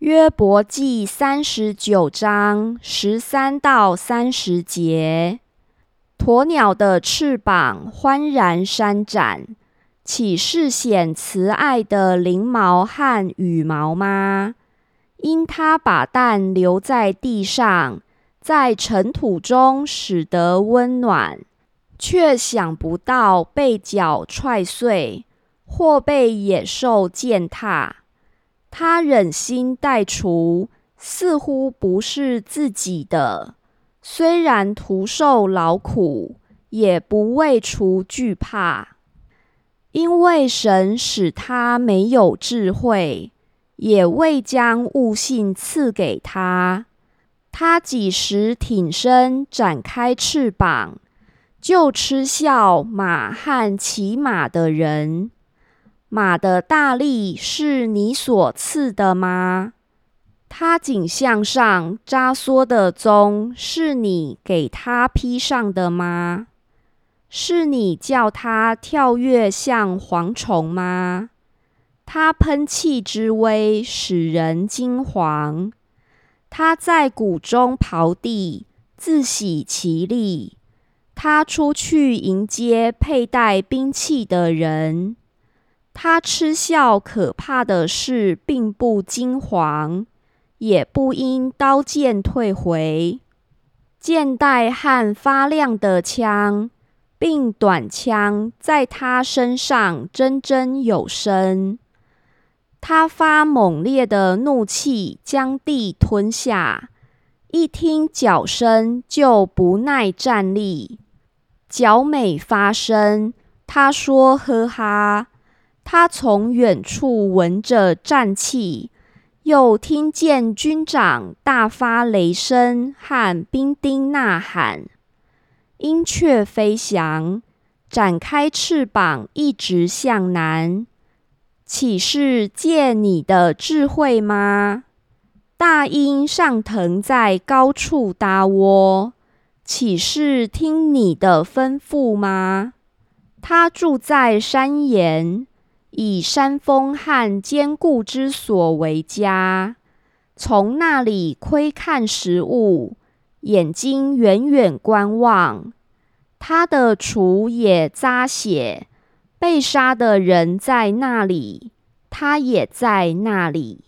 约伯记三十九章十三到三十节：鸵鸟的翅膀欢然扇展，岂是显慈爱的翎毛和羽毛吗？因它把蛋留在地上，在尘土中使得温暖，却想不到被脚踹碎，或被野兽践踏。他忍心带除，似乎不是自己的。虽然徒受劳苦，也不为除惧怕，因为神使他没有智慧，也未将悟性赐给他。他几时挺身展开翅膀，就嗤笑马和骑马的人。马的大力是你所赐的吗？它颈项上扎缩的棕是你给它披上的吗？是你叫它跳跃像蝗虫吗？它喷气之威使人惊惶，它在谷中刨地，自喜其力。它出去迎接佩戴兵器的人。他嗤笑可怕的事，并不惊惶，也不因刀剑退回。剑带和发亮的枪，并短枪，在他身上铮铮有声。他发猛烈的怒气，将地吞下。一听脚声，就不耐站立。脚每发声，他说：“呵哈。”他从远处闻着战气，又听见军长大发雷声和兵丁呐喊。鹰雀飞翔，展开翅膀，一直向南。岂是借你的智慧吗？大鹰上腾在高处搭窝，岂是听你的吩咐吗？它住在山岩。以山峰和坚固之所为家，从那里窥看食物，眼睛远远观望。他的厨也扎血，被杀的人在那里，他也在那里。